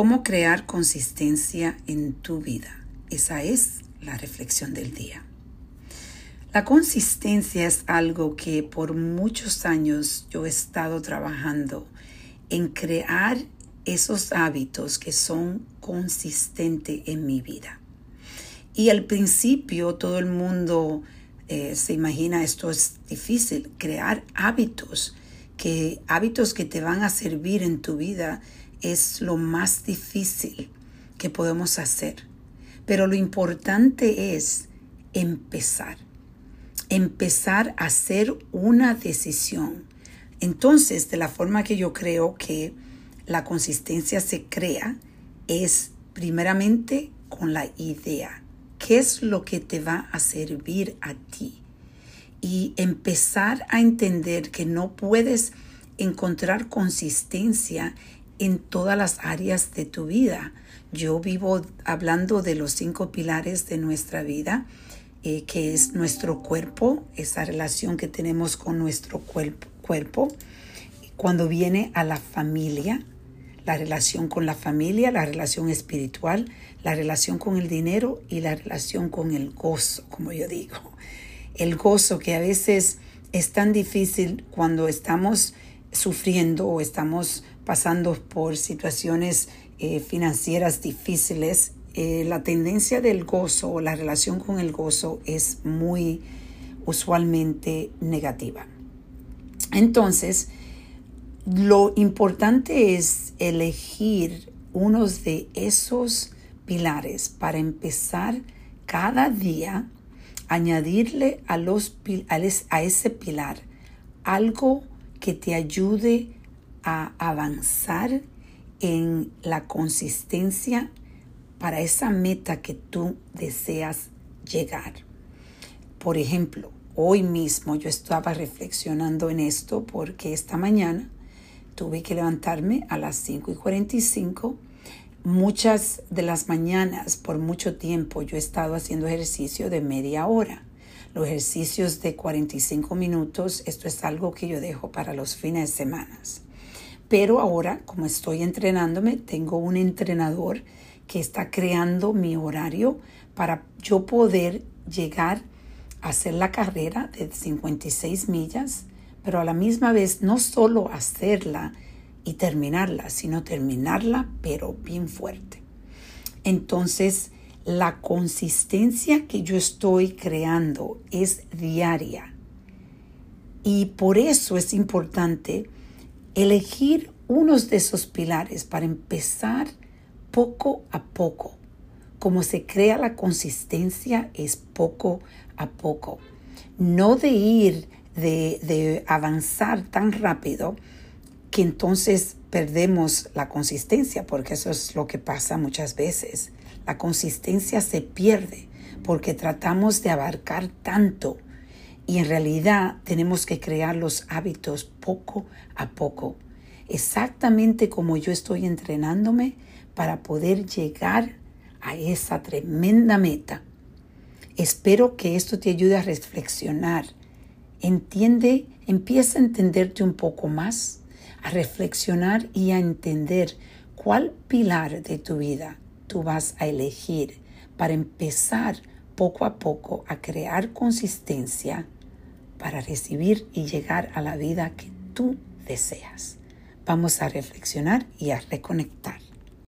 ¿Cómo crear consistencia en tu vida? Esa es la reflexión del día. La consistencia es algo que por muchos años yo he estado trabajando en crear esos hábitos que son consistentes en mi vida. Y al principio todo el mundo eh, se imagina esto es difícil, crear hábitos, que hábitos que te van a servir en tu vida es lo más difícil que podemos hacer. Pero lo importante es empezar, empezar a hacer una decisión. Entonces, de la forma que yo creo que la consistencia se crea es primeramente con la idea. ¿Qué es lo que te va a servir a ti? Y empezar a entender que no puedes encontrar consistencia en todas las áreas de tu vida. Yo vivo hablando de los cinco pilares de nuestra vida, eh, que es nuestro cuerpo, esa relación que tenemos con nuestro cuerpo, cuerpo. Cuando viene a la familia, la relación con la familia, la relación espiritual, la relación con el dinero y la relación con el gozo, como yo digo. El gozo que a veces es tan difícil cuando estamos sufriendo o estamos pasando por situaciones eh, financieras difíciles, eh, la tendencia del gozo o la relación con el gozo es muy usualmente negativa. Entonces, lo importante es elegir unos de esos pilares para empezar cada día añadirle a, los, a ese pilar algo que te ayude a avanzar en la consistencia para esa meta que tú deseas llegar. Por ejemplo, hoy mismo yo estaba reflexionando en esto porque esta mañana tuve que levantarme a las 5 y 45. Muchas de las mañanas, por mucho tiempo, yo he estado haciendo ejercicio de media hora. Los ejercicios de 45 minutos, esto es algo que yo dejo para los fines de semana. Pero ahora, como estoy entrenándome, tengo un entrenador que está creando mi horario para yo poder llegar a hacer la carrera de 56 millas, pero a la misma vez no solo hacerla y terminarla, sino terminarla, pero bien fuerte. Entonces, la consistencia que yo estoy creando es diaria. Y por eso es importante elegir unos de esos pilares para empezar poco a poco. Como se crea la consistencia es poco a poco. No de ir, de, de avanzar tan rápido que entonces perdemos la consistencia, porque eso es lo que pasa muchas veces. La consistencia se pierde porque tratamos de abarcar tanto y en realidad tenemos que crear los hábitos poco a poco, exactamente como yo estoy entrenándome para poder llegar a esa tremenda meta. Espero que esto te ayude a reflexionar. Entiende, empieza a entenderte un poco más, a reflexionar y a entender cuál pilar de tu vida tú vas a elegir para empezar poco a poco a crear consistencia para recibir y llegar a la vida que tú deseas. Vamos a reflexionar y a reconectar.